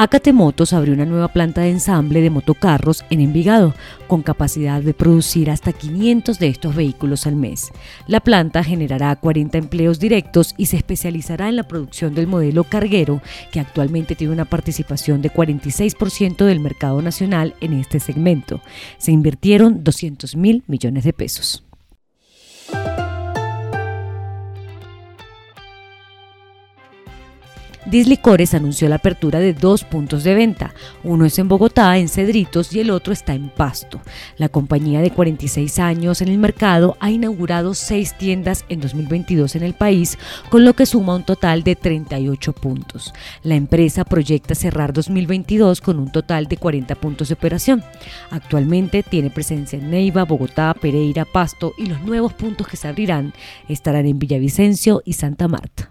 Acate Motos abrió una nueva planta de ensamble de motocarros en Envigado, con capacidad de producir hasta 500 de estos vehículos al mes. La planta generará 40 empleos directos y se especializará en la producción del modelo carguero, que actualmente tiene una participación de 46% del mercado nacional en este segmento. Se invirtieron 200 mil millones de pesos. Dislicores anunció la apertura de dos puntos de venta. Uno es en Bogotá, en Cedritos, y el otro está en Pasto. La compañía de 46 años en el mercado ha inaugurado seis tiendas en 2022 en el país, con lo que suma un total de 38 puntos. La empresa proyecta cerrar 2022 con un total de 40 puntos de operación. Actualmente tiene presencia en Neiva, Bogotá, Pereira, Pasto y los nuevos puntos que se abrirán estarán en Villavicencio y Santa Marta.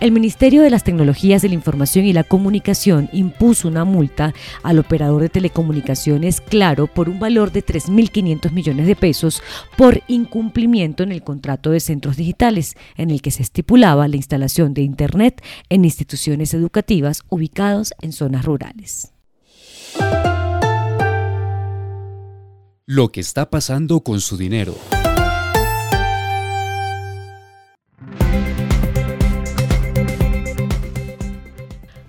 El Ministerio de las Tecnologías de la Información y la Comunicación impuso una multa al operador de telecomunicaciones Claro por un valor de 3.500 millones de pesos por incumplimiento en el contrato de centros digitales, en el que se estipulaba la instalación de Internet en instituciones educativas ubicadas en zonas rurales. Lo que está pasando con su dinero.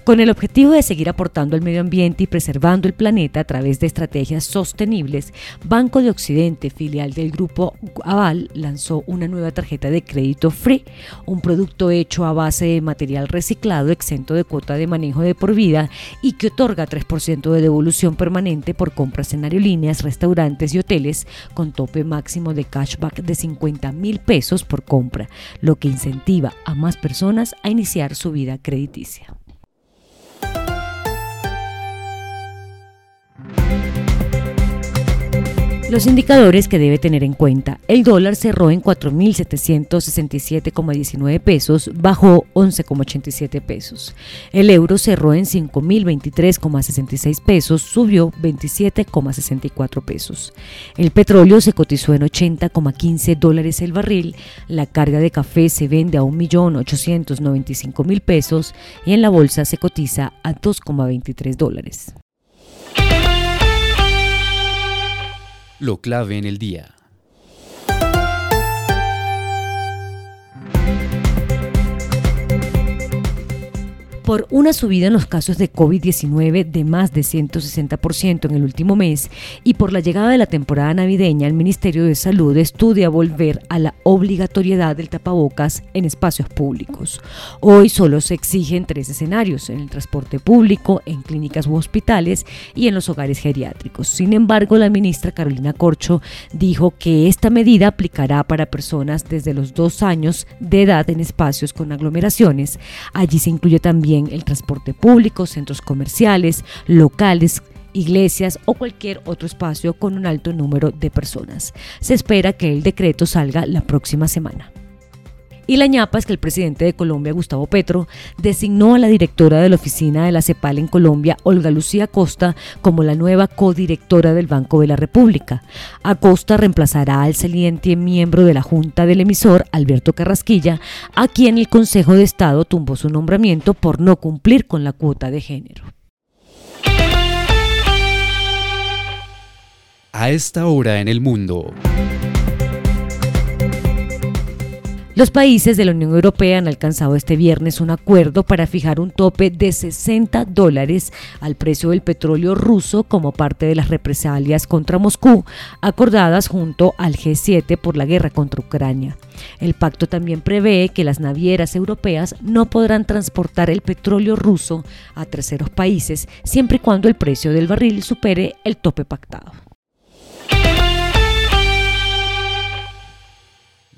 Con el objetivo de seguir aportando al medio ambiente y preservando el planeta a través de estrategias sostenibles, Banco de Occidente, filial del grupo Aval, lanzó una nueva tarjeta de crédito Free, un producto hecho a base de material reciclado exento de cuota de manejo de por vida y que otorga 3% de devolución permanente por compras en aerolíneas, restaurantes y hoteles con tope máximo de cashback de 50 mil pesos por compra, lo que incentiva a más personas a iniciar su vida crediticia. Los indicadores que debe tener en cuenta. El dólar cerró en 4.767,19 pesos, bajó 11,87 pesos. El euro cerró en 5.023,66 pesos, subió 27,64 pesos. El petróleo se cotizó en 80,15 dólares el barril. La carga de café se vende a 1.895.000 pesos y en la bolsa se cotiza a 2,23 dólares. Lo clave en el día. Por una subida en los casos de COVID-19 de más de 160% en el último mes y por la llegada de la temporada navideña, el Ministerio de Salud estudia volver a la obligatoriedad del tapabocas en espacios públicos. Hoy solo se exigen tres escenarios, en el transporte público, en clínicas u hospitales y en los hogares geriátricos. Sin embargo, la ministra Carolina Corcho dijo que esta medida aplicará para personas desde los dos años de edad en espacios con aglomeraciones. Allí se incluye también el transporte público, centros comerciales, locales, iglesias o cualquier otro espacio con un alto número de personas. Se espera que el decreto salga la próxima semana. Y la ñapa es que el presidente de Colombia, Gustavo Petro, designó a la directora de la oficina de la CEPAL en Colombia, Olga Lucía Costa, como la nueva codirectora del Banco de la República. Acosta reemplazará al saliente miembro de la Junta del emisor, Alberto Carrasquilla, a quien el Consejo de Estado tumbó su nombramiento por no cumplir con la cuota de género. A esta hora en el mundo. Los países de la Unión Europea han alcanzado este viernes un acuerdo para fijar un tope de 60 dólares al precio del petróleo ruso como parte de las represalias contra Moscú, acordadas junto al G7 por la guerra contra Ucrania. El pacto también prevé que las navieras europeas no podrán transportar el petróleo ruso a terceros países siempre y cuando el precio del barril supere el tope pactado.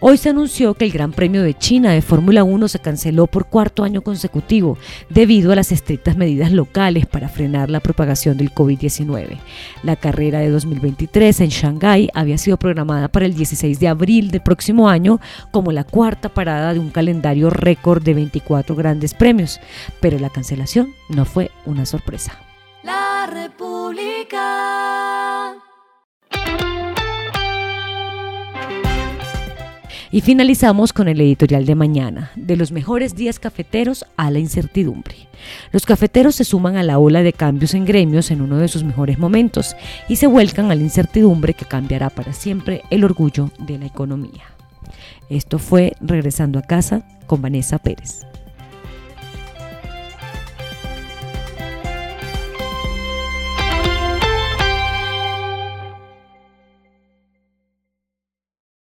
Hoy se anunció que el Gran Premio de China de Fórmula 1 se canceló por cuarto año consecutivo debido a las estrictas medidas locales para frenar la propagación del COVID-19. La carrera de 2023 en Shanghái había sido programada para el 16 de abril del próximo año como la cuarta parada de un calendario récord de 24 grandes premios, pero la cancelación no fue una sorpresa. La República. Y finalizamos con el editorial de mañana, de los mejores días cafeteros a la incertidumbre. Los cafeteros se suman a la ola de cambios en gremios en uno de sus mejores momentos y se vuelcan a la incertidumbre que cambiará para siempre el orgullo de la economía. Esto fue Regresando a casa con Vanessa Pérez.